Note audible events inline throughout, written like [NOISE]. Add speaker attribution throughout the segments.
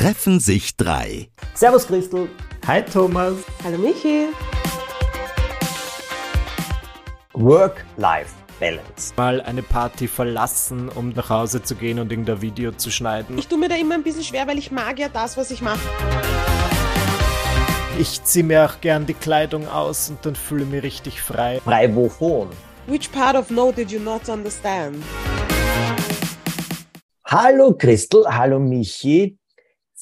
Speaker 1: treffen sich drei.
Speaker 2: Servus Christel.
Speaker 3: Hi Thomas.
Speaker 4: Hallo Michi.
Speaker 2: Work-Life-Balance.
Speaker 3: Mal eine Party verlassen, um nach Hause zu gehen und irgendein Video zu schneiden.
Speaker 4: Ich tue mir da immer ein bisschen schwer, weil ich mag ja das, was ich mache.
Speaker 3: Ich ziehe mir auch gern die Kleidung aus und dann fühle ich mich richtig frei.
Speaker 2: Frei wovon?
Speaker 4: Which part of no did you not understand?
Speaker 2: Hallo Christel, hallo Michi.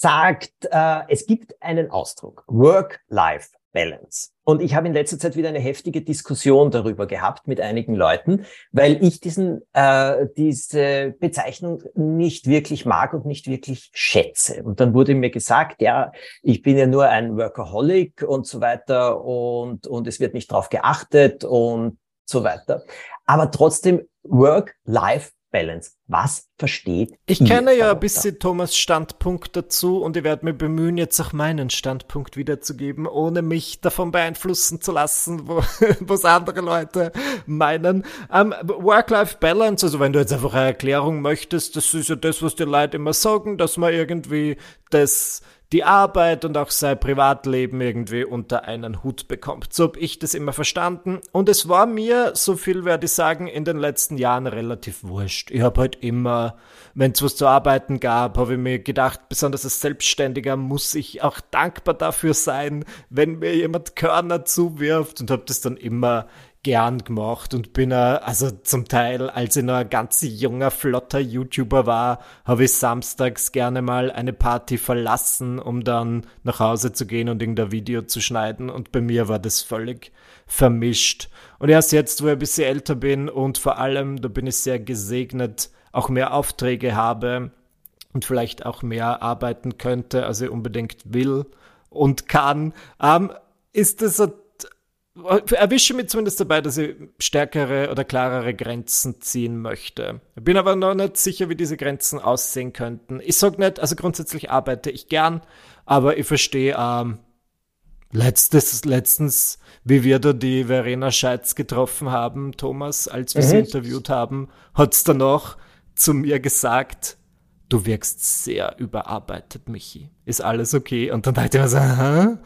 Speaker 2: Sagt, äh, es gibt einen Ausdruck, Work-Life-Balance. Und ich habe in letzter Zeit wieder eine heftige Diskussion darüber gehabt mit einigen Leuten, weil ich diesen, äh, diese Bezeichnung nicht wirklich mag und nicht wirklich schätze. Und dann wurde mir gesagt, ja, ich bin ja nur ein Workaholic und so weiter und, und es wird nicht drauf geachtet und so weiter. Aber trotzdem Work-Life Balance. Was versteht
Speaker 3: Ich kenne ja ein bisschen Thomas Standpunkt dazu und ich werde mir bemühen, jetzt auch meinen Standpunkt wiederzugeben, ohne mich davon beeinflussen zu lassen, wo, [LAUGHS] was andere Leute meinen. Um, ähm, Work-Life-Balance, also wenn du jetzt einfach eine Erklärung möchtest, das ist ja das, was die Leute immer sagen, dass man irgendwie das die Arbeit und auch sein Privatleben irgendwie unter einen Hut bekommt. So habe ich das immer verstanden. Und es war mir, so viel werde ich sagen, in den letzten Jahren relativ wurscht. Ich habe halt immer, wenn es was zu arbeiten gab, habe ich mir gedacht, besonders als Selbstständiger muss ich auch dankbar dafür sein, wenn mir jemand Körner zuwirft und habe das dann immer gern gemacht und bin, also zum Teil, als ich noch ein ganz junger, flotter YouTuber war, habe ich samstags gerne mal eine Party verlassen, um dann nach Hause zu gehen und irgendein Video zu schneiden. Und bei mir war das völlig vermischt. Und erst jetzt, wo ich ein bisschen älter bin und vor allem, da bin ich sehr gesegnet, auch mehr Aufträge habe und vielleicht auch mehr arbeiten könnte, als ich unbedingt will und kann, ähm, ist das ein erwische mich zumindest dabei, dass ich stärkere oder klarere Grenzen ziehen möchte. Bin aber noch nicht sicher, wie diese Grenzen aussehen könnten. Ich sag nicht, also grundsätzlich arbeite ich gern, aber ich verstehe ähm, letztes, letztens, wie wir da die Verena Scheitz getroffen haben, Thomas, als wir mhm. sie interviewt haben, hat's danach zu mir gesagt, du wirkst sehr überarbeitet, Michi. Ist alles okay? Und dann dachte ich mir so, Hä?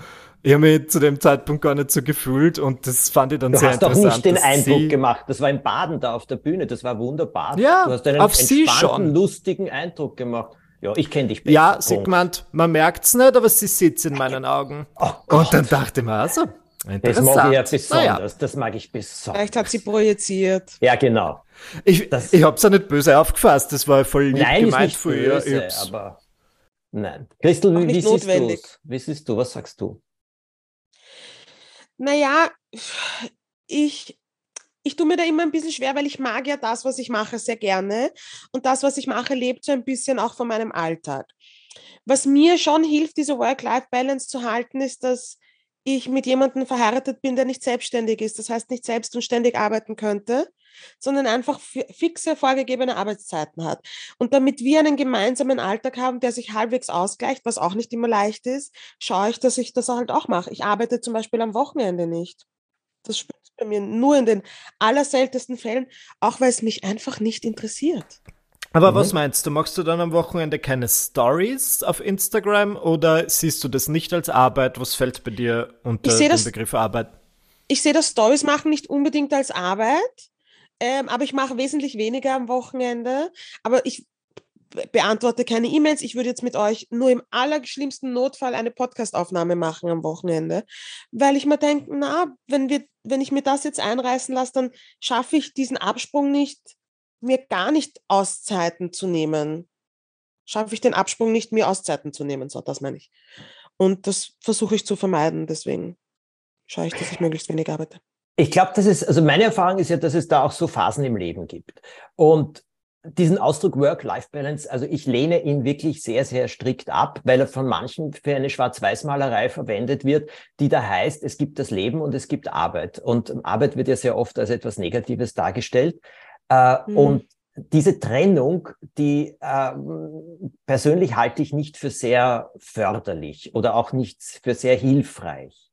Speaker 3: Ich habe mich zu dem Zeitpunkt gar nicht so gefühlt und das fand ich dann
Speaker 2: du
Speaker 3: sehr interessant.
Speaker 2: Du hast doch nicht den Eindruck sie... gemacht. Das war in Baden da auf der Bühne. Das war wunderbar.
Speaker 3: Ja,
Speaker 2: du hast einen
Speaker 3: auf sie schon.
Speaker 2: lustigen Eindruck gemacht. Ja, ich kenne dich
Speaker 3: besser. Ja, Sigmund, man merkt's nicht, aber sie sitzt in meinen Augen. Oh und dann dachte ich mir, also,
Speaker 2: das mag ich ja besonders. Naja. Das mag ich besonders.
Speaker 4: Vielleicht hat sie projiziert.
Speaker 2: Ja, genau.
Speaker 3: Ich, das, ich hab's ja nicht böse aufgefasst. Das war voll lieb
Speaker 2: nein,
Speaker 3: gemeint
Speaker 2: ist nicht böse, aber nein. Christel, wie, wie siehst du Wie siehst du? Was sagst du?
Speaker 4: Naja, ich, ich tue mir da immer ein bisschen schwer, weil ich mag ja das, was ich mache, sehr gerne. Und das, was ich mache, lebt so ein bisschen auch von meinem Alltag. Was mir schon hilft, diese Work-Life-Balance zu halten, ist, dass ich mit jemandem verheiratet bin, der nicht selbstständig ist, das heißt nicht selbst und ständig arbeiten könnte, sondern einfach fixe, vorgegebene Arbeitszeiten hat. Und damit wir einen gemeinsamen Alltag haben, der sich halbwegs ausgleicht, was auch nicht immer leicht ist, schaue ich, dass ich das halt auch mache. Ich arbeite zum Beispiel am Wochenende nicht. Das spürt bei mir nur in den allerseltensten Fällen, auch weil es mich einfach nicht interessiert.
Speaker 3: Aber mhm. was meinst du? Machst du dann am Wochenende keine Stories auf Instagram oder siehst du das nicht als Arbeit? Was fällt bei dir unter das, Begriff Arbeit?
Speaker 4: Ich sehe das Stories machen nicht unbedingt als Arbeit, ähm, aber ich mache wesentlich weniger am Wochenende. Aber ich beantworte keine E-Mails. Ich würde jetzt mit euch nur im allerschlimmsten Notfall eine Podcastaufnahme machen am Wochenende, weil ich mir denke, na, wenn wir, wenn ich mir das jetzt einreißen lasse, dann schaffe ich diesen Absprung nicht mir gar nicht Auszeiten zu nehmen. Schaffe ich den Absprung nicht, mir Auszeiten zu nehmen, so das meine ich. Und das versuche ich zu vermeiden, deswegen schaue ich, dass ich möglichst wenig arbeite.
Speaker 2: Ich glaube, dass es, also meine Erfahrung ist ja, dass es da auch so Phasen im Leben gibt. Und diesen Ausdruck Work-Life-Balance, also ich lehne ihn wirklich sehr, sehr strikt ab, weil er von manchen für eine Schwarz-Weiß-Malerei verwendet wird, die da heißt, es gibt das Leben und es gibt Arbeit. Und Arbeit wird ja sehr oft als etwas Negatives dargestellt. Äh, mhm. Und diese Trennung, die äh, persönlich halte ich nicht für sehr förderlich oder auch nicht für sehr hilfreich,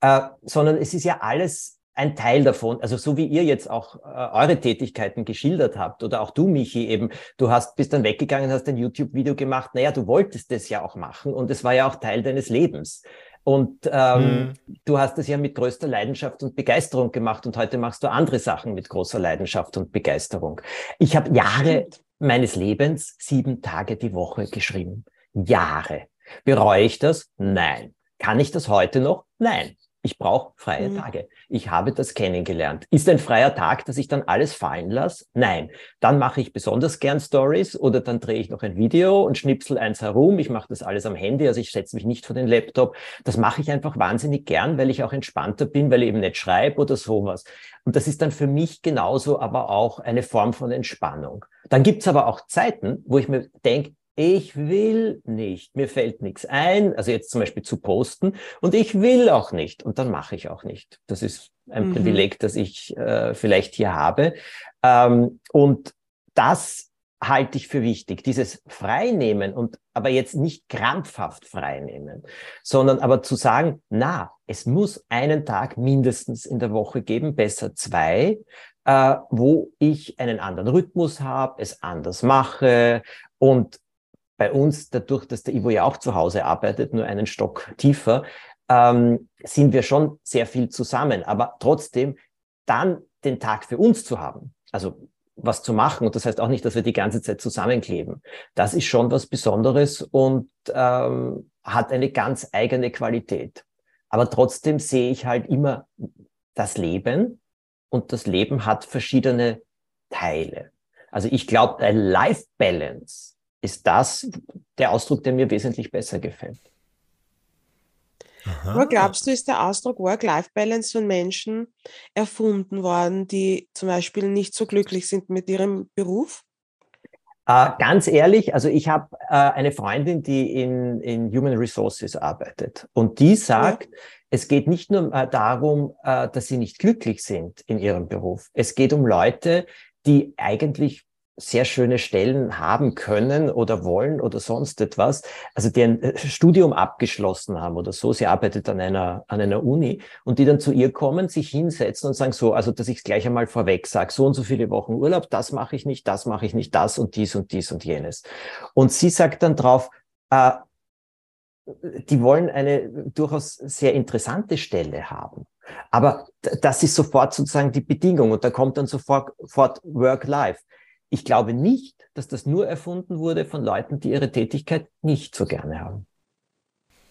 Speaker 2: äh, sondern es ist ja alles ein Teil davon. Also so wie ihr jetzt auch äh, eure Tätigkeiten geschildert habt oder auch du, Michi, eben, du hast, bist dann weggegangen, hast ein YouTube-Video gemacht. Naja, du wolltest das ja auch machen und es war ja auch Teil deines Lebens. Und ähm, mhm. du hast es ja mit größter Leidenschaft und Begeisterung gemacht und heute machst du andere Sachen mit großer Leidenschaft und Begeisterung. Ich habe Jahre meines Lebens sieben Tage die Woche geschrieben. Jahre. Bereue ich das? Nein. Kann ich das heute noch? Nein. Ich brauche freie mhm. Tage. Ich habe das kennengelernt. Ist ein freier Tag, dass ich dann alles fallen lasse? Nein. Dann mache ich besonders gern Stories oder dann drehe ich noch ein Video und schnipsel eins herum. Ich mache das alles am Handy, also ich setze mich nicht vor den Laptop. Das mache ich einfach wahnsinnig gern, weil ich auch entspannter bin, weil ich eben nicht schreibe oder sowas. Und das ist dann für mich genauso aber auch eine Form von Entspannung. Dann gibt's aber auch Zeiten, wo ich mir denke, ich will nicht, mir fällt nichts ein, also jetzt zum Beispiel zu posten und ich will auch nicht und dann mache ich auch nicht. Das ist ein mhm. Privileg, das ich äh, vielleicht hier habe. Ähm, und das halte ich für wichtig, dieses Freinehmen und aber jetzt nicht krampfhaft freinehmen, sondern aber zu sagen, na, es muss einen Tag mindestens in der Woche geben, besser zwei, äh, wo ich einen anderen Rhythmus habe, es anders mache und bei uns, dadurch, dass der Ivo ja auch zu Hause arbeitet, nur einen Stock tiefer, ähm, sind wir schon sehr viel zusammen. Aber trotzdem dann den Tag für uns zu haben, also was zu machen. Und das heißt auch nicht, dass wir die ganze Zeit zusammenkleben. Das ist schon was Besonderes und ähm, hat eine ganz eigene Qualität. Aber trotzdem sehe ich halt immer das Leben und das Leben hat verschiedene Teile. Also ich glaube, Life Balance ist das der Ausdruck, der mir wesentlich besser gefällt.
Speaker 4: Aha. Aber glaubst du, ist der Ausdruck Work-Life-Balance von Menschen erfunden worden, die zum Beispiel nicht so glücklich sind mit ihrem Beruf?
Speaker 2: Äh, ganz ehrlich, also ich habe äh, eine Freundin, die in, in Human Resources arbeitet und die sagt, ja. es geht nicht nur äh, darum, äh, dass sie nicht glücklich sind in ihrem Beruf. Es geht um Leute, die eigentlich sehr schöne Stellen haben können oder wollen oder sonst etwas, also die ein äh, Studium abgeschlossen haben oder so, sie arbeitet an einer, an einer Uni und die dann zu ihr kommen, sich hinsetzen und sagen so, also dass ich es gleich einmal vorweg sage, so und so viele Wochen Urlaub, das mache ich nicht, das mache ich nicht, das und dies und dies und jenes. Und sie sagt dann drauf, äh, die wollen eine durchaus sehr interessante Stelle haben. Aber das ist sofort sozusagen die Bedingung und da kommt dann sofort, Work-Life. Ich glaube nicht, dass das nur erfunden wurde von Leuten, die ihre Tätigkeit nicht so gerne haben.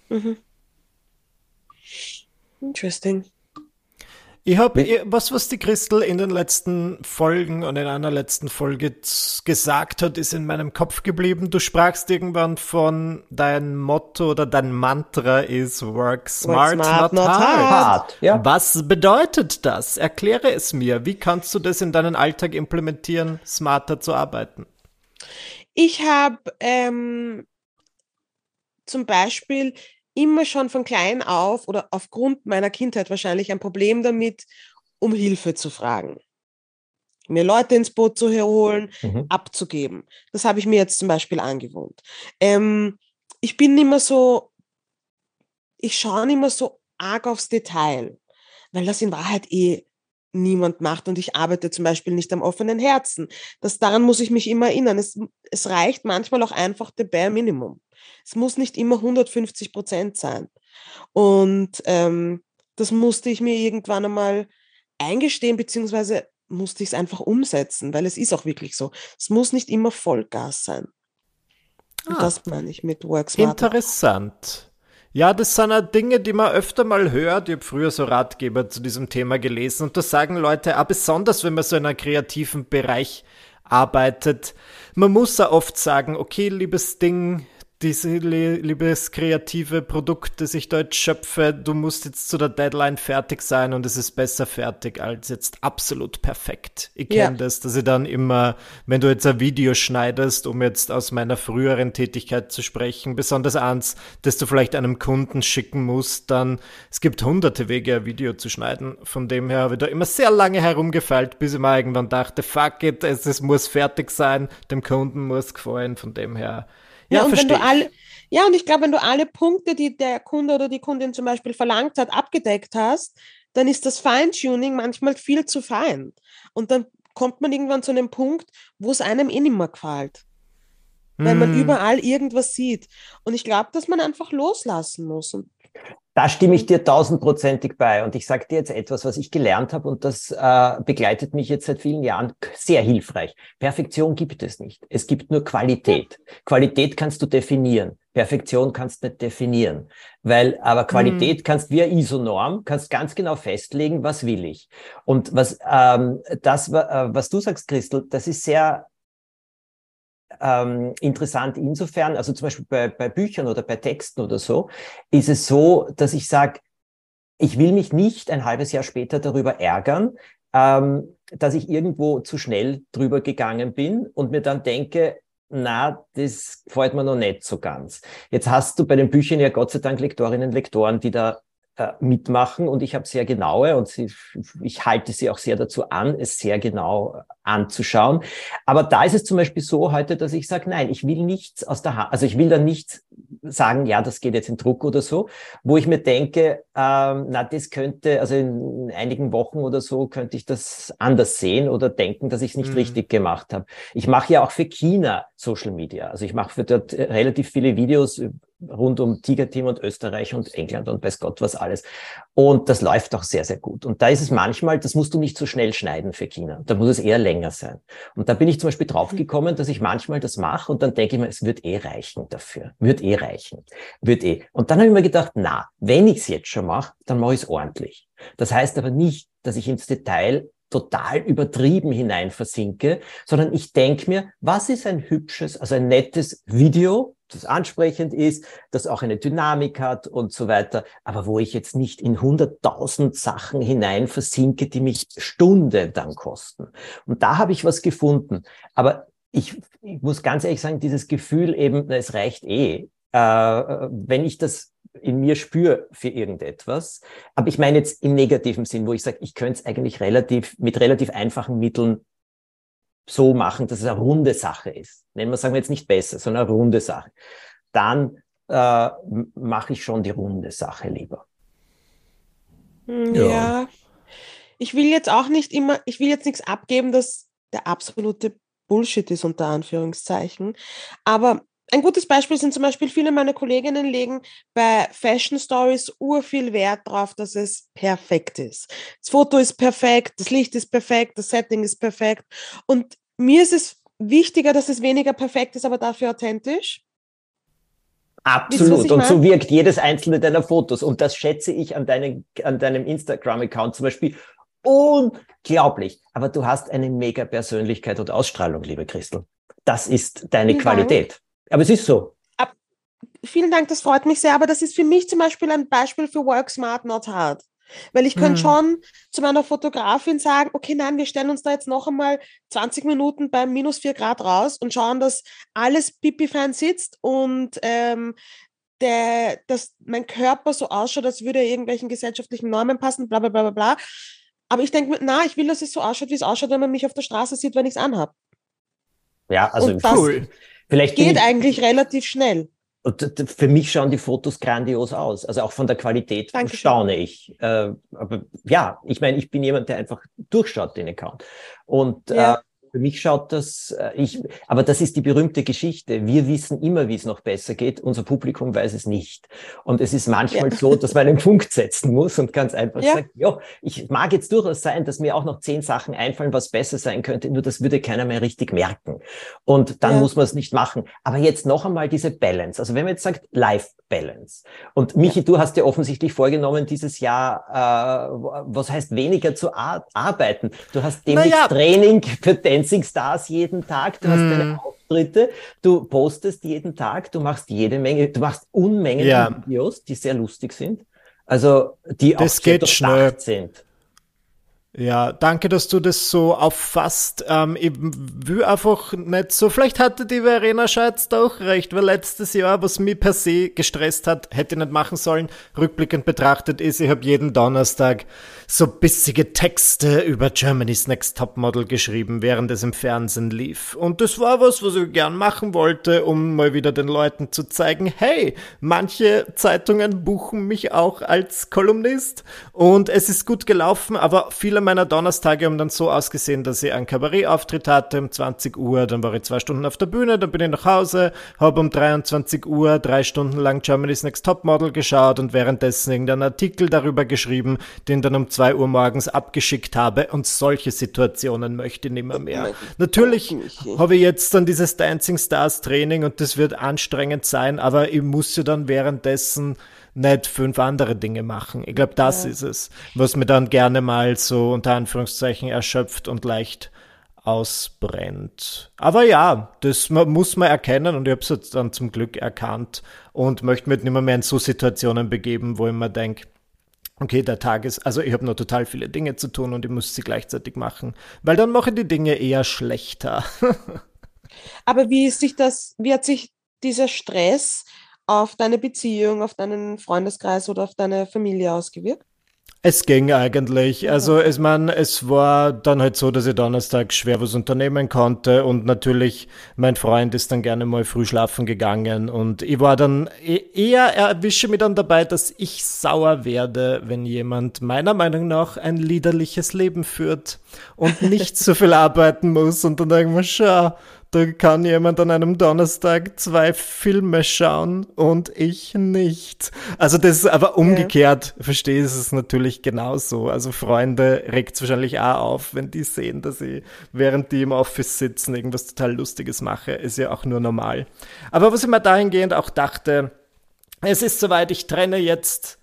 Speaker 2: Mhm.
Speaker 4: Interesting.
Speaker 3: Ich habe was, was die Christel in den letzten Folgen und in einer letzten Folge gesagt hat, ist in meinem Kopf geblieben. Du sprachst irgendwann von dein Motto oder dein Mantra ist Work smart, Work smart not, not, hard. hard. Ja. Was bedeutet das? Erkläre es mir. Wie kannst du das in deinen Alltag implementieren, smarter zu arbeiten?
Speaker 4: Ich habe ähm, zum Beispiel immer schon von klein auf oder aufgrund meiner Kindheit wahrscheinlich ein Problem damit, um Hilfe zu fragen. Mir Leute ins Boot zu holen, mhm. abzugeben. Das habe ich mir jetzt zum Beispiel angewohnt. Ähm, ich bin immer so, ich schaue nicht mehr so arg aufs Detail, weil das in Wahrheit eh niemand macht und ich arbeite zum Beispiel nicht am offenen Herzen. Das, daran muss ich mich immer erinnern. Es, es reicht manchmal auch einfach der Bare Minimum. Es muss nicht immer 150 Prozent sein. Und ähm, das musste ich mir irgendwann einmal eingestehen, beziehungsweise musste ich es einfach umsetzen, weil es ist auch wirklich so. Es muss nicht immer Vollgas sein. Ah, das meine ich mit Work
Speaker 3: Smart. Interessant. Ja, das sind auch Dinge, die man öfter mal hört. Ich habe früher so Ratgeber zu diesem Thema gelesen und da sagen Leute, auch besonders wenn man so in einem kreativen Bereich arbeitet, man muss ja oft sagen, okay, liebes Ding, diese liebes kreative Produkt, das ich dort schöpfe, du musst jetzt zu der Deadline fertig sein und es ist besser fertig als jetzt absolut perfekt. Ich kenne ja. das, dass ich dann immer, wenn du jetzt ein Video schneidest, um jetzt aus meiner früheren Tätigkeit zu sprechen, besonders eins, das du vielleicht einem Kunden schicken musst, dann, es gibt hunderte Wege, ein Video zu schneiden. Von dem her habe ich da immer sehr lange herumgefeilt, bis ich mir irgendwann dachte, fuck it, es, es muss fertig sein, dem Kunden muss gefallen, von dem her
Speaker 4: ja, und wenn du alle, ja, und ich glaube, wenn du alle Punkte, die der Kunde oder die Kundin zum Beispiel verlangt hat, abgedeckt hast, dann ist das Feintuning manchmal viel zu fein. Und dann kommt man irgendwann zu einem Punkt, wo es einem eh nicht mehr gefällt. Weil man hm. überall irgendwas sieht. Und ich glaube, dass man einfach loslassen muss.
Speaker 2: Da stimme ich dir tausendprozentig bei. Und ich sage dir jetzt etwas, was ich gelernt habe und das äh, begleitet mich jetzt seit vielen Jahren sehr hilfreich. Perfektion gibt es nicht. Es gibt nur Qualität. Qualität kannst du definieren. Perfektion kannst du nicht definieren. Weil, aber Qualität mhm. kannst wie ISO-Norm, kannst ganz genau festlegen, was will ich. Und was, ähm, das, äh, was du sagst, Christel, das ist sehr ähm, interessant insofern, also zum Beispiel bei, bei Büchern oder bei Texten oder so, ist es so, dass ich sage, ich will mich nicht ein halbes Jahr später darüber ärgern, ähm, dass ich irgendwo zu schnell drüber gegangen bin und mir dann denke, na, das gefällt mir noch nicht so ganz. Jetzt hast du bei den Büchern ja Gott sei Dank Lektorinnen und Lektoren, die da mitmachen und ich habe sehr genaue und sie, ich halte sie auch sehr dazu an, es sehr genau anzuschauen. Aber da ist es zum Beispiel so heute, dass ich sage, nein, ich will nichts aus der Hand, also ich will da nichts sagen, ja, das geht jetzt in Druck oder so, wo ich mir denke, ähm, na, das könnte, also in einigen Wochen oder so könnte ich das anders sehen oder denken, dass ich es nicht mhm. richtig gemacht habe. Ich mache ja auch für China Social Media. Also ich mache für dort relativ viele Videos rund um Tigerteam und Österreich und England und weiß Gott was alles. Und das läuft auch sehr, sehr gut. Und da ist es manchmal, das musst du nicht so schnell schneiden für China. Da muss es eher länger sein. Und da bin ich zum Beispiel draufgekommen, dass ich manchmal das mache und dann denke ich mir, es wird eh reichen dafür. Wird eh reichen. Wird eh. Und dann habe ich mir gedacht, na, wenn ich es jetzt schon mache, dann mache ich es ordentlich. Das heißt aber nicht, dass ich ins Detail total übertrieben hinein versinke, sondern ich denke mir, was ist ein hübsches, also ein nettes Video, das ansprechend ist, das auch eine Dynamik hat und so weiter, aber wo ich jetzt nicht in hunderttausend Sachen hinein versinke, die mich Stunden dann kosten. Und da habe ich was gefunden. Aber ich, ich muss ganz ehrlich sagen, dieses Gefühl eben, es reicht eh, äh, wenn ich das in mir spüre für irgendetwas. Aber ich meine jetzt im negativen Sinn, wo ich sage, ich könnte es eigentlich relativ, mit relativ einfachen Mitteln so machen, dass es eine runde Sache ist. Nennen wir, sagen wir jetzt nicht besser, sondern eine runde Sache. Dann äh, mache ich schon die runde Sache lieber.
Speaker 4: Hm, ja. ja. Ich will jetzt auch nicht immer, ich will jetzt nichts abgeben, dass der absolute Bullshit ist, unter Anführungszeichen. Aber ein gutes Beispiel sind zum Beispiel viele meiner Kolleginnen legen bei Fashion Stories urviel Wert darauf, dass es perfekt ist. Das Foto ist perfekt, das Licht ist perfekt, das Setting ist perfekt. Und mir ist es wichtiger, dass es weniger perfekt ist, aber dafür authentisch.
Speaker 2: Absolut. Und so wirkt jedes einzelne deiner Fotos. Und das schätze ich an, deinen, an deinem Instagram-Account zum Beispiel unglaublich. Aber du hast eine mega Persönlichkeit und Ausstrahlung, liebe Christel. Das ist deine Vielen Qualität. Dank. Aber es ist so.
Speaker 4: Ab, vielen Dank, das freut mich sehr. Aber das ist für mich zum Beispiel ein Beispiel für Work Smart, Not Hard. Weil ich könnte mhm. schon zu meiner Fotografin sagen, okay, nein, wir stellen uns da jetzt noch einmal 20 Minuten bei minus 4 Grad raus und schauen, dass alles pipi-fein sitzt und ähm, der, dass mein Körper so ausschaut, als würde er irgendwelchen gesellschaftlichen Normen passen, bla bla bla bla bla. Aber ich denke mir, na, ich will, dass es so ausschaut, wie es ausschaut, wenn man mich auf der Straße sieht, wenn ich es anhabe.
Speaker 2: Ja, also
Speaker 4: und cool. Vielleicht geht ich, eigentlich relativ schnell.
Speaker 2: Und für mich schauen die Fotos grandios aus. Also auch von der Qualität Dankeschön. staune ich. Äh, aber ja, ich meine, ich bin jemand, der einfach durchschaut den Account. Und ja. äh, für mich schaut das, äh, ich, aber das ist die berühmte Geschichte. Wir wissen immer, wie es noch besser geht. Unser Publikum weiß es nicht. Und es ist manchmal ja. so, dass man einen Punkt setzen muss und ganz einfach ja. sagt, ja, ich mag jetzt durchaus sein, dass mir auch noch zehn Sachen einfallen, was besser sein könnte. Nur das würde keiner mehr richtig merken. Und dann ja. muss man es nicht machen. Aber jetzt noch einmal diese Balance. Also wenn man jetzt sagt, Life Balance. Und Michi, du hast ja offensichtlich vorgenommen, dieses Jahr, äh, was heißt weniger zu ar arbeiten? Du hast demnächst naja. Training für Dancing Stars jeden Tag, du mm. hast deine hm. Auftritte, du postest jeden Tag, du machst jede Menge, du machst Unmengen ja. Videos, die sehr lustig sind. Also die
Speaker 3: das auch geht schnell.
Speaker 2: sind.
Speaker 3: Ja, danke, dass du das so auffasst. Ähm, ich will einfach nicht so, vielleicht hatte die Verena Scheitz doch recht, weil letztes Jahr, was mich per se gestresst hat, hätte ich nicht machen sollen, rückblickend betrachtet ist, ich habe jeden Donnerstag so bissige Texte über Germany's Next Topmodel geschrieben, während es im Fernsehen lief. Und das war was, was ich gern machen wollte, um mal wieder den Leuten zu zeigen, hey, manche Zeitungen buchen mich auch als Kolumnist und es ist gut gelaufen, aber viele meiner Donnerstage haben dann so ausgesehen, dass ich einen Kabarettauftritt hatte um 20 Uhr, dann war ich zwei Stunden auf der Bühne, dann bin ich nach Hause, habe um 23 Uhr drei Stunden lang Germany's Next Topmodel geschaut und währenddessen irgendeinen Artikel darüber geschrieben, den dann um zwei Uhr morgens abgeschickt habe und solche Situationen möchte ich nicht mehr. mehr. Natürlich habe ich jetzt dann dieses Dancing Stars Training und das wird anstrengend sein, aber ich muss ja dann währenddessen nicht fünf andere Dinge machen. Ich glaube, das ja. ist es, was mir dann gerne mal so unter Anführungszeichen erschöpft und leicht ausbrennt. Aber ja, das muss man erkennen und ich habe es dann zum Glück erkannt und möchte mich nicht mehr, mehr in so Situationen begeben, wo ich mir denke, okay, der Tag ist, also ich habe noch total viele Dinge zu tun und ich muss sie gleichzeitig machen, weil dann mache ich die Dinge eher schlechter. [LAUGHS]
Speaker 4: Aber wie ist sich das, wie hat sich dieser Stress auf deine Beziehung, auf deinen Freundeskreis oder auf deine Familie ausgewirkt?
Speaker 3: Es ging eigentlich. Also es man, es war dann halt so, dass ich Donnerstag schwer was unternehmen konnte und natürlich mein Freund ist dann gerne mal früh schlafen gegangen und ich war dann e-, eher erwische mich dann dabei, dass ich sauer werde, wenn jemand meiner Meinung nach ein liederliches Leben führt und nicht so viel [LAUGHS] arbeiten muss und dann denke ich mir, schau, da kann jemand an einem Donnerstag zwei Filme schauen und ich nicht. Also das ist aber umgekehrt, ja. verstehe ich es natürlich genauso. Also Freunde regt es wahrscheinlich auch auf, wenn die sehen, dass ich, während die im Office sitzen, irgendwas total Lustiges mache. Ist ja auch nur normal. Aber was ich mir dahingehend auch dachte, es ist soweit, ich trenne jetzt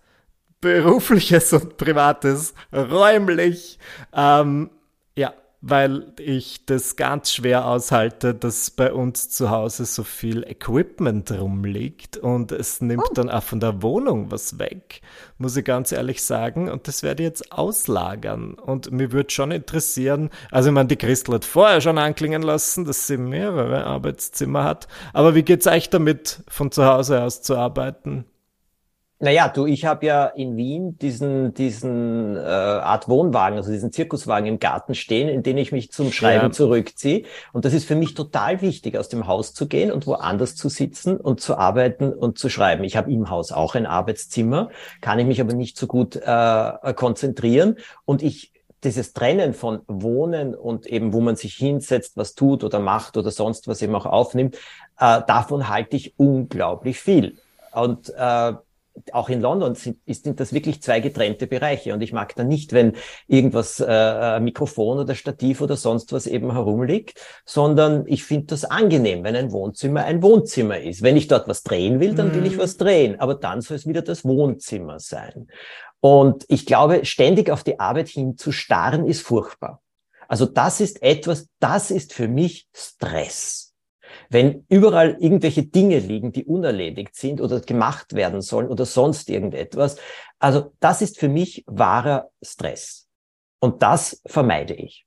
Speaker 3: berufliches und privates räumlich. Ähm, ja, weil ich das ganz schwer aushalte, dass bei uns zu Hause so viel Equipment rumliegt und es nimmt oh. dann auch von der Wohnung was weg, muss ich ganz ehrlich sagen. Und das werde ich jetzt auslagern. Und mir würde schon interessieren, also ich meine, die Christel hat vorher schon anklingen lassen, dass sie mehrere Arbeitszimmer hat. Aber wie geht's euch damit, von zu Hause aus zu arbeiten?
Speaker 2: Naja, du, ich habe ja in Wien diesen, diesen äh, Art Wohnwagen, also diesen Zirkuswagen im Garten stehen, in den ich mich zum Schreiben ja. zurückziehe. Und das ist für mich total wichtig, aus dem Haus zu gehen und woanders zu sitzen und zu arbeiten und zu schreiben. Ich habe im Haus auch ein Arbeitszimmer, kann ich mich aber nicht so gut äh, konzentrieren. Und ich dieses Trennen von Wohnen und eben, wo man sich hinsetzt, was tut oder macht oder sonst was eben auch aufnimmt, äh, davon halte ich unglaublich viel. Und äh, auch in London sind, sind das wirklich zwei getrennte Bereiche. Und ich mag dann nicht, wenn irgendwas, äh, Mikrofon oder Stativ oder sonst was eben herumliegt, sondern ich finde das angenehm, wenn ein Wohnzimmer ein Wohnzimmer ist. Wenn ich dort was drehen will, dann will ich mhm. was drehen. Aber dann soll es wieder das Wohnzimmer sein. Und ich glaube, ständig auf die Arbeit hinzustarren ist furchtbar. Also das ist etwas, das ist für mich Stress. Wenn überall irgendwelche Dinge liegen, die unerledigt sind oder gemacht werden sollen oder sonst irgendetwas, also das ist für mich wahrer Stress. Und das vermeide ich.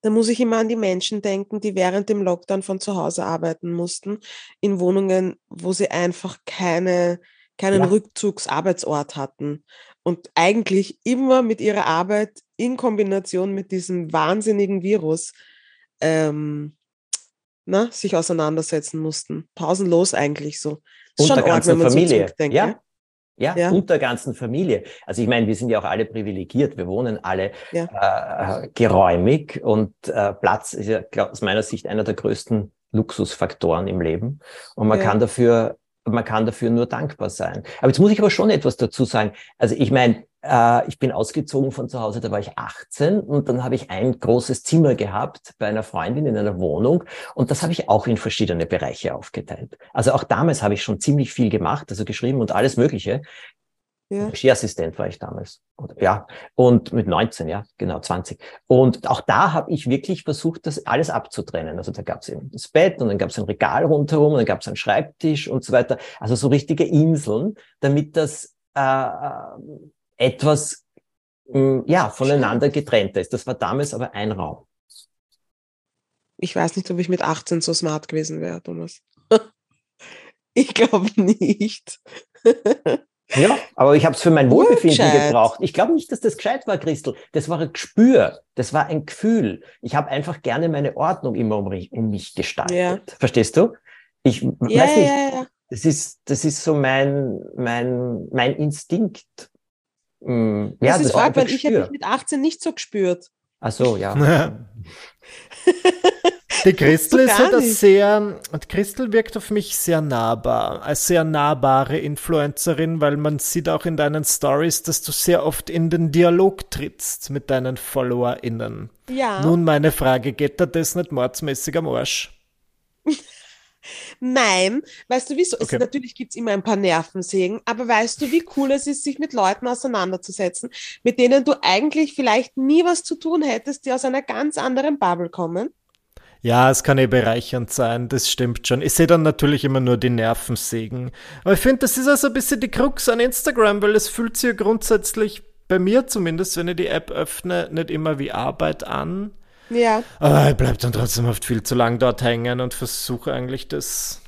Speaker 4: Da muss ich immer an die Menschen denken, die während dem Lockdown von zu Hause arbeiten mussten, in Wohnungen, wo sie einfach keine, keinen ja. Rückzugsarbeitsort hatten und eigentlich immer mit ihrer Arbeit in Kombination mit diesem wahnsinnigen Virus ähm, ne, sich auseinandersetzen mussten. Pausenlos eigentlich so.
Speaker 2: und der ganzen arg, Familie. So ja. Ja, ja, und der ganzen Familie. Also ich meine, wir sind ja auch alle privilegiert. Wir wohnen alle ja. äh, geräumig und äh, Platz ist ja aus meiner Sicht einer der größten Luxusfaktoren im Leben. Und man ja. kann dafür, man kann dafür nur dankbar sein. Aber jetzt muss ich aber schon etwas dazu sagen. Also ich meine, äh, ich bin ausgezogen von zu Hause, da war ich 18 und dann habe ich ein großes Zimmer gehabt bei einer Freundin in einer Wohnung und das habe ich auch in verschiedene Bereiche aufgeteilt. Also auch damals habe ich schon ziemlich viel gemacht, also geschrieben und alles Mögliche. Ja. Regieassistent war ich damals. Ja, und mit 19, ja, genau, 20. Und auch da habe ich wirklich versucht, das alles abzutrennen. Also da gab es eben das Bett und dann gab es ein Regal rundherum und dann gab es einen Schreibtisch und so weiter. Also so richtige Inseln, damit das äh, etwas mm, ja, voneinander getrennter ist. Das war damals aber ein Raum.
Speaker 4: Ich weiß nicht, ob ich mit 18 so smart gewesen wäre, Thomas. [LAUGHS] ich glaube nicht. [LAUGHS]
Speaker 2: Ja, aber ich habe es für mein Wohlbefinden gebraucht. Ich glaube nicht, dass das gescheit war, Christel. Das war ein Gespür, das war ein Gefühl. Ich habe einfach gerne meine Ordnung immer um, um mich gestaltet. Ja. Verstehst du? Ich ja, weiß nicht. Ja, das ist, das ist so mein, mein, mein Instinkt.
Speaker 4: Hm, ja, das ist arg, weil ich habe mich mit 18 nicht so gespürt.
Speaker 2: Ach so, ja. [LAUGHS]
Speaker 3: Die [LAUGHS] Christel ist halt sehr, und Christel wirkt auf mich sehr nahbar, als sehr nahbare Influencerin, weil man sieht auch in deinen Stories, dass du sehr oft in den Dialog trittst mit deinen FollowerInnen. Ja. Nun meine Frage, geht da das nicht mordsmäßig am Arsch?
Speaker 4: Nein, weißt du wieso? Okay. Es, natürlich gibt es immer ein paar Nervensägen, aber weißt du, wie cool es ist, sich mit Leuten auseinanderzusetzen, mit denen du eigentlich vielleicht nie was zu tun hättest, die aus einer ganz anderen Bubble kommen?
Speaker 3: Ja, es kann eh bereichernd sein, das stimmt schon. Ich sehe dann natürlich immer nur die Nervensägen. Aber ich finde, das ist also ein bisschen die Krux an Instagram, weil es fühlt sich ja grundsätzlich, bei mir zumindest, wenn ich die App öffne, nicht immer wie Arbeit an.
Speaker 4: Ja.
Speaker 3: Aber ich bleibe dann trotzdem oft viel zu lang dort hängen und versuche eigentlich das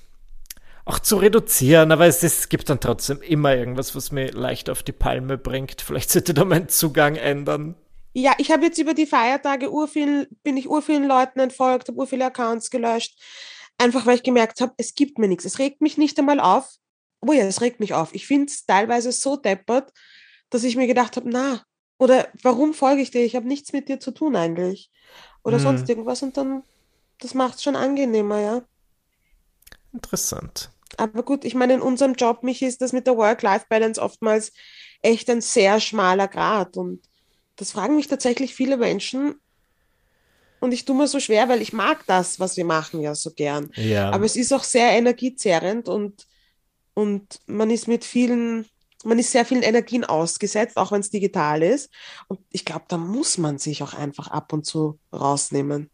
Speaker 3: auch zu reduzieren, aber es, es gibt dann trotzdem immer irgendwas, was mir leicht auf die Palme bringt. Vielleicht sollte da mein Zugang ändern.
Speaker 4: Ja, ich habe jetzt über die Feiertage urviel, bin ich urvielen Leuten entfolgt, habe urviele Accounts gelöscht. Einfach weil ich gemerkt habe, es gibt mir nichts. Es regt mich nicht einmal auf. Oh ja, es regt mich auf. Ich finde es teilweise so deppert, dass ich mir gedacht habe, na, oder warum folge ich dir? Ich habe nichts mit dir zu tun eigentlich. Oder hm. sonst irgendwas. Und dann, das macht es schon angenehmer, ja.
Speaker 3: Interessant.
Speaker 4: Aber gut, ich meine, in unserem Job, mich ist das mit der Work-Life-Balance oftmals echt ein sehr schmaler Grad. Und das fragen mich tatsächlich viele Menschen. Und ich tue mir so schwer, weil ich mag das, was wir machen, ja so gern. Ja. Aber es ist auch sehr energiezehrend und, und man ist mit vielen, man ist sehr vielen Energien ausgesetzt, auch wenn es digital ist. Und ich glaube, da muss man sich auch einfach ab und zu rausnehmen.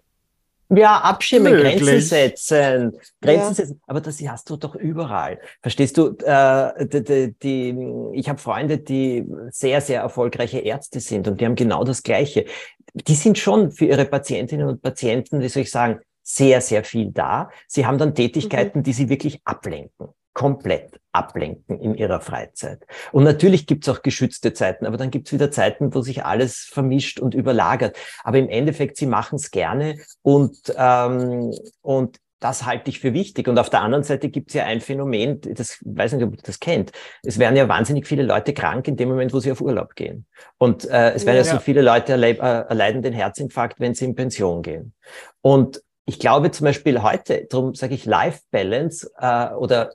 Speaker 2: Ja, abschirmen, Möglich. Grenzen setzen, Grenzen ja. setzen. Aber das hast du doch überall. Verstehst du? Äh, die, die, die, ich habe Freunde, die sehr, sehr erfolgreiche Ärzte sind und die haben genau das Gleiche. Die sind schon für ihre Patientinnen und Patienten, wie soll ich sagen, sehr, sehr viel da. Sie haben dann Tätigkeiten, mhm. die sie wirklich ablenken komplett ablenken in ihrer Freizeit. Und natürlich gibt's auch geschützte Zeiten, aber dann gibt's wieder Zeiten, wo sich alles vermischt und überlagert. Aber im Endeffekt, sie machen es gerne und, ähm, und das halte ich für wichtig. Und auf der anderen Seite gibt's ja ein Phänomen, das weiß nicht, ob ihr das kennt. Es werden ja wahnsinnig viele Leute krank in dem Moment, wo sie auf Urlaub gehen. Und äh, es werden ja, ja so viele Leute äh, erleiden den Herzinfarkt, wenn sie in Pension gehen. Und ich glaube zum Beispiel heute, darum sage ich Life Balance äh, oder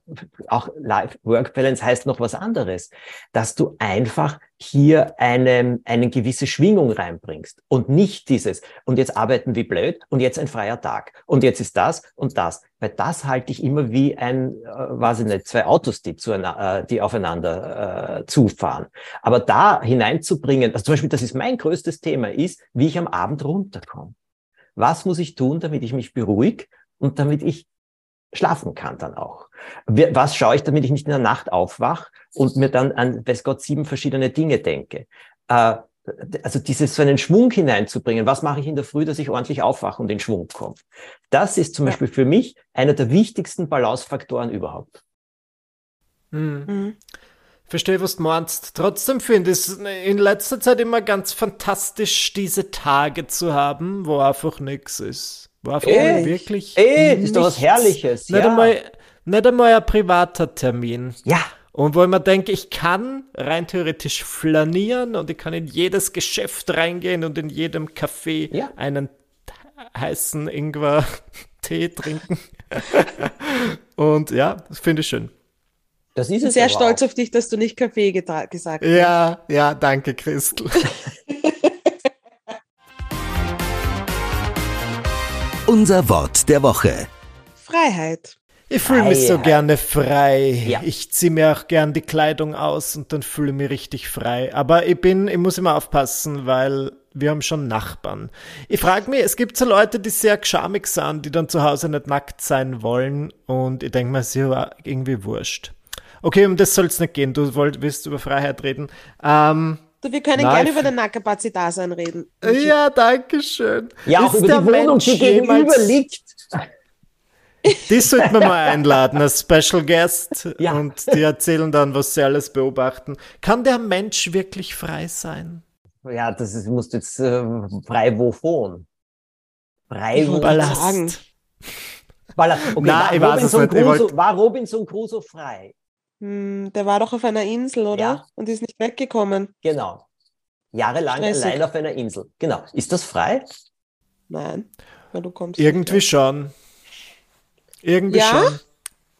Speaker 2: auch Life Work Balance heißt noch was anderes, dass du einfach hier eine, eine gewisse Schwingung reinbringst und nicht dieses und jetzt arbeiten wie blöd und jetzt ein freier Tag und jetzt ist das und das, weil das halte ich immer wie ein, äh, weiß ich nicht, zwei Autos, die, zu, äh, die aufeinander äh, zufahren. Aber da hineinzubringen, also zum Beispiel, das ist mein größtes Thema, ist, wie ich am Abend runterkomme. Was muss ich tun, damit ich mich beruhige und damit ich schlafen kann dann auch? Was schaue ich, damit ich nicht in der Nacht aufwach und mir dann an, weiß Gott, sieben verschiedene Dinge denke? Äh, also dieses so einen Schwung hineinzubringen. Was mache ich in der Früh, dass ich ordentlich aufwache und in Schwung komme? Das ist zum. Beispiel für mich einer der wichtigsten Balancefaktoren überhaupt.
Speaker 3: Mhm. Verstehe, was du meinst. Trotzdem finde ich es in letzter Zeit immer ganz fantastisch, diese Tage zu haben, wo einfach nichts ist. Wo einfach Ey, wirklich.
Speaker 2: Ey, ist doch was Herrliches.
Speaker 3: Nicht, ja. einmal, nicht einmal ein privater Termin.
Speaker 2: Ja.
Speaker 3: Und wo ich mir denke, ich kann rein theoretisch flanieren und ich kann in jedes Geschäft reingehen und in jedem Café ja. einen heißen Ingwer-Tee trinken. [LAUGHS] und ja, das finde ich schön.
Speaker 4: Das ist es. Sehr stolz auch. auf dich, dass du nicht Kaffee gesagt hast.
Speaker 3: Ja, ja, danke, Christel. [LAUGHS]
Speaker 1: Unser Wort der Woche.
Speaker 4: Freiheit.
Speaker 3: Ich fühle mich so gerne frei. Ja. Ich ziehe mir auch gern die Kleidung aus und dann fühle ich mich richtig frei. Aber ich bin, ich muss immer aufpassen, weil wir haben schon Nachbarn. Ich frage mich, es gibt so Leute, die sehr geschamig sind, die dann zu Hause nicht nackt sein wollen und ich denke mir, sie war irgendwie wurscht. Okay, um das soll es nicht gehen. Du wollt, willst über Freiheit reden. Ähm,
Speaker 4: Du, wir können gerne über den Nakapazidasan reden.
Speaker 3: Ja, danke schön.
Speaker 2: Ja, auch
Speaker 3: Ist
Speaker 2: über
Speaker 3: der
Speaker 2: die Wohnung,
Speaker 3: Mensch
Speaker 2: die gegenüber liegt.
Speaker 3: Die sollten wir mal einladen als Special Guest
Speaker 2: Ja.
Speaker 3: und die erzählen dann, was sie alles beobachten. Kann der Mensch wirklich frei sein?
Speaker 2: Ja, das ist, musst du jetzt äh, frei wovon? Frei wovon?
Speaker 4: Ballast.
Speaker 2: Okay,
Speaker 3: Na,
Speaker 2: war,
Speaker 3: ich weiß es
Speaker 2: Robinson
Speaker 3: nicht. Ich
Speaker 2: Crusoe, war Robinson Crusoe frei?
Speaker 4: Hm, der war doch auf einer Insel, oder?
Speaker 2: Ja.
Speaker 4: Und ist nicht weggekommen.
Speaker 2: Genau. Jahrelang
Speaker 4: Stressig.
Speaker 2: allein auf einer Insel. Genau. Ist das frei?
Speaker 4: Nein, weil du kommst.
Speaker 3: Irgendwie
Speaker 4: nicht
Speaker 3: schon. Irgendwie
Speaker 4: Ja?
Speaker 3: schon.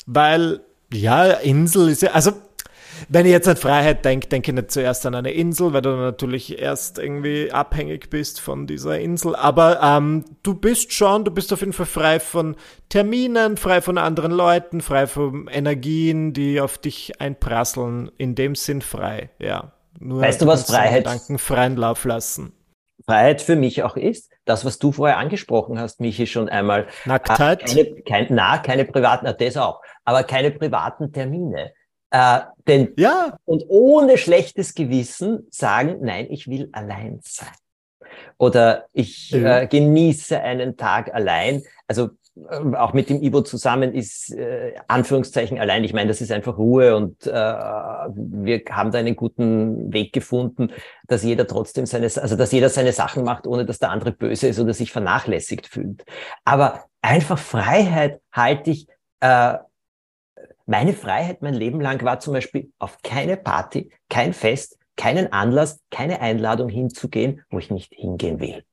Speaker 3: Weil, ja, Insel ist ja, also, wenn ich jetzt an Freiheit denke, denke ich nicht zuerst an eine Insel, weil du natürlich erst irgendwie abhängig bist von dieser Insel. Aber ähm, du bist schon, du bist auf jeden Fall frei von Terminen, frei von anderen Leuten, frei von Energien, die auf dich einprasseln. In dem Sinn frei, ja. Nur
Speaker 2: Weißt du, was Freiheit-
Speaker 3: Gedanken freien Lauf lassen.
Speaker 2: Freiheit für mich auch ist, das, was du vorher angesprochen hast, Michi, schon einmal.
Speaker 3: Nacktheit.
Speaker 2: Äh, Keine, kein, na, keine privaten, na, das auch, aber keine privaten Termine. Äh, denn
Speaker 3: Ja,
Speaker 2: und ohne schlechtes Gewissen sagen, nein, ich will allein sein. Oder ich
Speaker 3: Ja.
Speaker 2: äh, genieße einen Tag allein. Also äh, auch mit dem Ivo zusammen ist äh, Anführungszeichen allein. Ich meine, das ist einfach Ruhe und äh, wir haben da einen guten Weg gefunden, dass jeder trotzdem seine, also dass jeder seine Sachen macht, ohne dass der andere böse ist oder sich vernachlässigt fühlt. Aber einfach Freiheit halte ich äh, meine Freiheit mein Leben lang war zum Beispiel auf keine Party, kein Fest, keinen Anlass, keine Einladung hinzugehen, wo ich nicht hingehen will.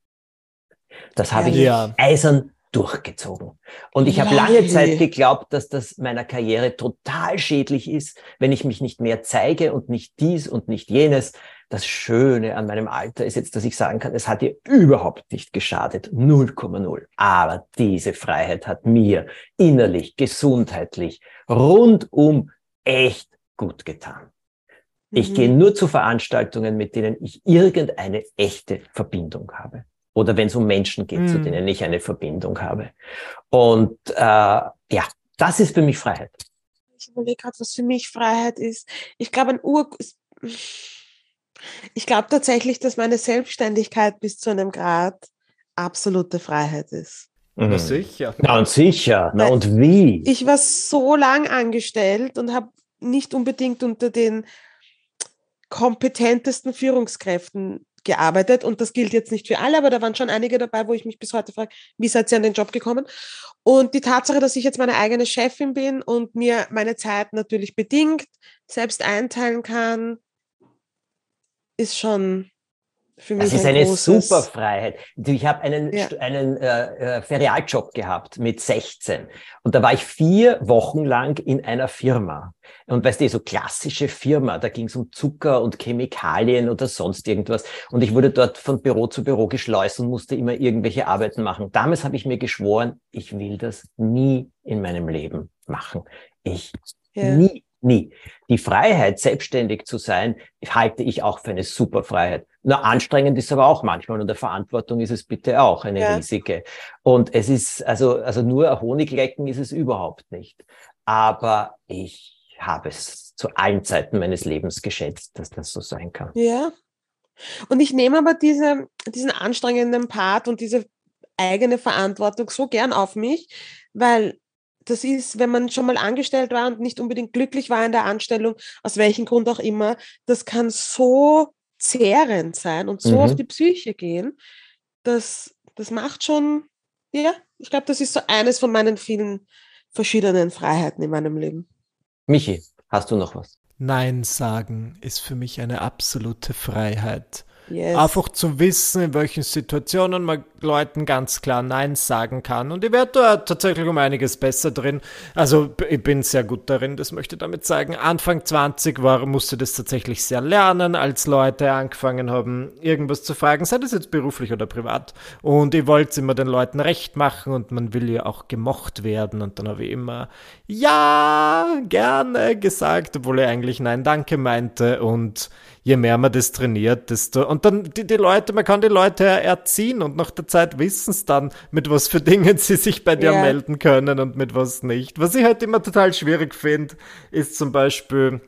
Speaker 2: Das habe ich
Speaker 3: Ja.
Speaker 2: eisern durchgezogen. Und ich habe lange Zeit geglaubt, dass das meiner Karriere total schädlich ist, wenn ich mich nicht mehr zeige und nicht dies und nicht jenes. Das Schöne an meinem Alter ist jetzt, dass ich sagen kann, es hat dir überhaupt nicht geschadet. 0,0. Aber diese Freiheit hat mir innerlich, gesundheitlich, rundum echt gut getan. Ich
Speaker 4: Mhm.
Speaker 2: gehe nur zu Veranstaltungen, mit denen ich irgendeine echte Verbindung habe. Oder wenn es um Menschen geht, zu
Speaker 3: Mhm.
Speaker 2: denen ich eine Verbindung habe. Und äh, ja, das ist für mich Freiheit.
Speaker 4: Ich überlege gerade, was für mich Freiheit ist. Ich glaube, ein Ur. Ich glaube tatsächlich, dass meine Selbstständigkeit bis zu einem Grad absolute Freiheit ist.
Speaker 3: na
Speaker 2: Mhm.
Speaker 3: sicher.
Speaker 2: Na und sicher. Na und wie?
Speaker 4: Ich war so lang angestellt und habe nicht unbedingt unter den kompetentesten Führungskräften gearbeitet. Und das gilt jetzt nicht für alle, aber da waren schon einige dabei, wo ich mich bis heute frage, wie seid ihr an den Job gekommen? Und die Tatsache, dass ich jetzt meine eigene Chefin bin und mir meine Zeit natürlich bedingt selbst einteilen kann, ist schon
Speaker 2: Das ist
Speaker 4: ein
Speaker 2: eine super Freiheit. Ich habe einen,
Speaker 4: Ja.
Speaker 2: Einen äh, äh, Ferialjob gehabt mit 16 und da war ich vier Wochen lang in einer Firma. Und weißt du, so klassische Firma, da ging es um Zucker und Chemikalien oder sonst irgendwas. Und ich wurde dort von Büro zu Büro geschleust und musste immer irgendwelche Arbeiten machen. Damals habe ich mir geschworen, ich will das nie in meinem Leben machen. Ich
Speaker 4: Ja.
Speaker 2: Nie, nie. Die Freiheit, selbstständig zu sein, halte ich auch für eine super Freiheit. Na, anstrengend ist aber auch manchmal und der Verantwortung ist es bitte auch eine
Speaker 4: Ja.
Speaker 2: riesige. Und es ist, also, also nur Honiglecken ist es überhaupt nicht. Aber ich habe es zu allen Zeiten meines Lebens geschätzt, dass das so sein kann.
Speaker 4: Ja. Und ich nehme aber diese, diesen anstrengenden Part und diese eigene Verantwortung so gern auf mich, weil das ist, wenn man schon mal angestellt war und nicht unbedingt glücklich war in der Anstellung, aus welchem Grund auch immer, das kann so zehrend sein und so
Speaker 2: Mhm.
Speaker 4: auf die Psyche gehen. Das, das macht schon, ja, ich glaube, das ist so eines von meinen vielen verschiedenen Freiheiten in meinem Leben.
Speaker 2: Michi, hast du noch was?
Speaker 3: Nein sagen ist für mich eine absolute Freiheit.
Speaker 4: Yes.
Speaker 3: Einfach zu wissen, in welchen Situationen man Leuten ganz klar Nein sagen kann. Und ich werde da tatsächlich um einiges besser drin. Also ich bin sehr gut darin, das möchte ich damit sagen. Anfang 20 war, musste das tatsächlich sehr lernen, als Leute angefangen haben, irgendwas zu fragen, sei das jetzt beruflich oder privat. Und ich wollte immer den Leuten recht machen und man will ja auch gemocht werden. Und dann habe ich immer Ja, gerne gesagt, obwohl ich eigentlich Nein, danke meinte. Und je mehr man das trainiert, desto. Und dann die, die Leute, man kann die Leute erziehen und nach der Zeit wissen es dann, mit was für Dingen sie sich bei dir
Speaker 4: Ja.
Speaker 3: melden können und mit was nicht. Was ich halt immer total schwierig finde, ist zum Beispiel,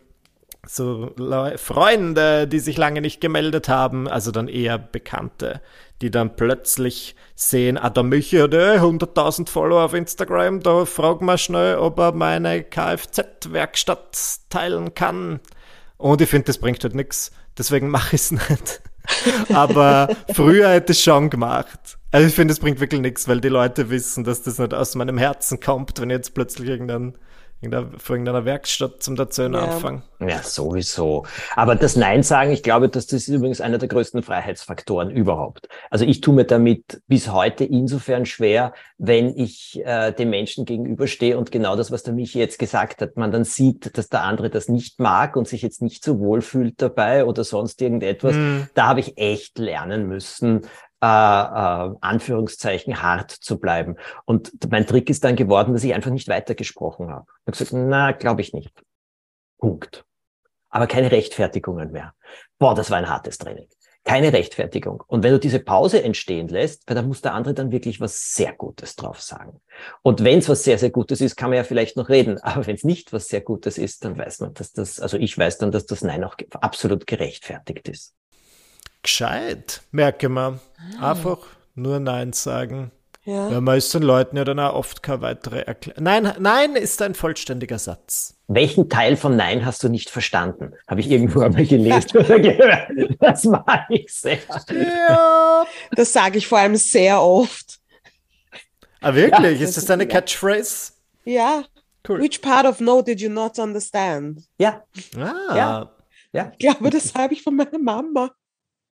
Speaker 3: so Freunde, die sich lange nicht gemeldet haben, also dann eher Bekannte, die dann plötzlich sehen, ah, der Michi hat eh 100.000 Follower auf Instagram, da frag mal schnell, ob er meine Kfz-Werkstatt teilen kann. Und ich finde, das bringt halt nichts, deswegen mache ich es [LAUGHS] nicht. Aber früher hätte ich schon gemacht. Also ich finde, es bringt wirklich nichts, weil die Leute wissen, dass das nicht aus meinem Herzen kommt, wenn jetzt plötzlich irgendein vor irgendeiner Werkstatt zum Dazu ja. anfangen.
Speaker 2: Ja, sowieso. Aber das Nein sagen, ich glaube, dass das ist übrigens einer der größten Freiheitsfaktoren überhaupt. Also ich tue mir damit bis heute insofern schwer, wenn ich äh, dem Menschen gegenüberstehe und genau das, was der Michi jetzt gesagt hat, man dann sieht, dass der andere das nicht mag und sich jetzt nicht so wohl fühlt dabei oder sonst irgendetwas. Mhm. Da habe ich echt lernen müssen, äh, äh, Anführungszeichen hart zu bleiben. Und mein Trick ist dann geworden, dass ich einfach nicht weitergesprochen habe. Ich habe gesagt, na, glaube ich nicht. Punkt. Aber keine Rechtfertigungen mehr. Boah, das war ein hartes Training. Keine Rechtfertigung. Und wenn du diese Pause entstehen lässt, weil da muss der andere dann wirklich was sehr Gutes drauf sagen. Und wenn es was sehr, sehr Gutes ist, kann man ja vielleicht noch reden. [LAUGHS] Aber wenn es nicht was sehr Gutes ist, dann weiß man, dass das, also ich weiß dann, dass das Nein auch absolut gerechtfertigt ist.
Speaker 3: Gescheit, merke man. Ah. Einfach nur Nein sagen. Ja. ja, man ist den Leuten ja dann auch oft keine weitere Erklärung. Nein, Nein ist ein vollständiger Satz.
Speaker 2: Welchen Teil von Nein hast du nicht verstanden? Habe ich irgendwo einmal gelesen oder gehört. [LAUGHS] Das mag ich sehr.
Speaker 4: Ja. Das sage ich vor allem sehr oft.
Speaker 3: Ah, wirklich? Ja, ist das deine Catchphrase?
Speaker 4: Ja. Cool. Which part of no did you not understand?
Speaker 2: Ja.
Speaker 3: Ah. Ja.
Speaker 4: ja. Ich glaube, das habe ich von meiner Mama.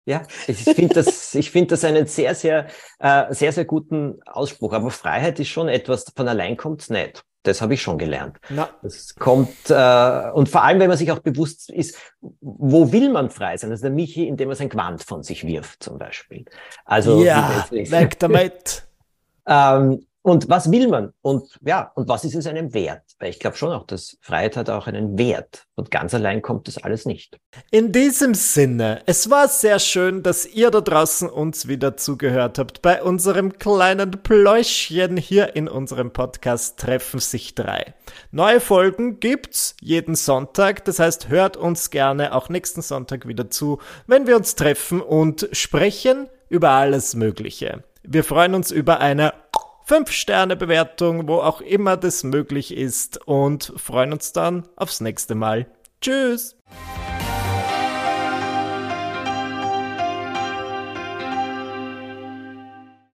Speaker 2: Ja, ich finde das, ich finde das einen sehr, sehr, äh, sehr, sehr guten Ausspruch. Aber Freiheit ist schon etwas, von allein kommt's nicht. Das habe ich schon gelernt.
Speaker 3: Na.
Speaker 2: Das kommt, äh, und vor allem, wenn man sich auch bewusst ist, wo will man frei sein? Also der Michi, indem er sein Gewand von sich wirft, zum Beispiel. Also,
Speaker 3: ja, weg damit. [LAUGHS]
Speaker 2: ähm, und was will man? Und ja, und was ist es einem wert? Weil ich glaube schon auch, dass Freiheit hat auch einen Wert. Und ganz allein kommt das alles nicht.
Speaker 3: In diesem Sinne, es war sehr schön, dass ihr da draußen uns wieder zugehört habt bei unserem kleinen Pläuschchen hier in unserem Podcast Treffen sich drei. Neue Folgen gibt's jeden Sonntag. Das heißt, hört uns gerne auch nächsten Sonntag wieder zu, wenn wir uns treffen und sprechen über alles Mögliche. Wir freuen uns über eine 5-Sterne-Bewertung, wo auch immer das möglich ist und freuen uns dann aufs nächste Mal. Tschüss!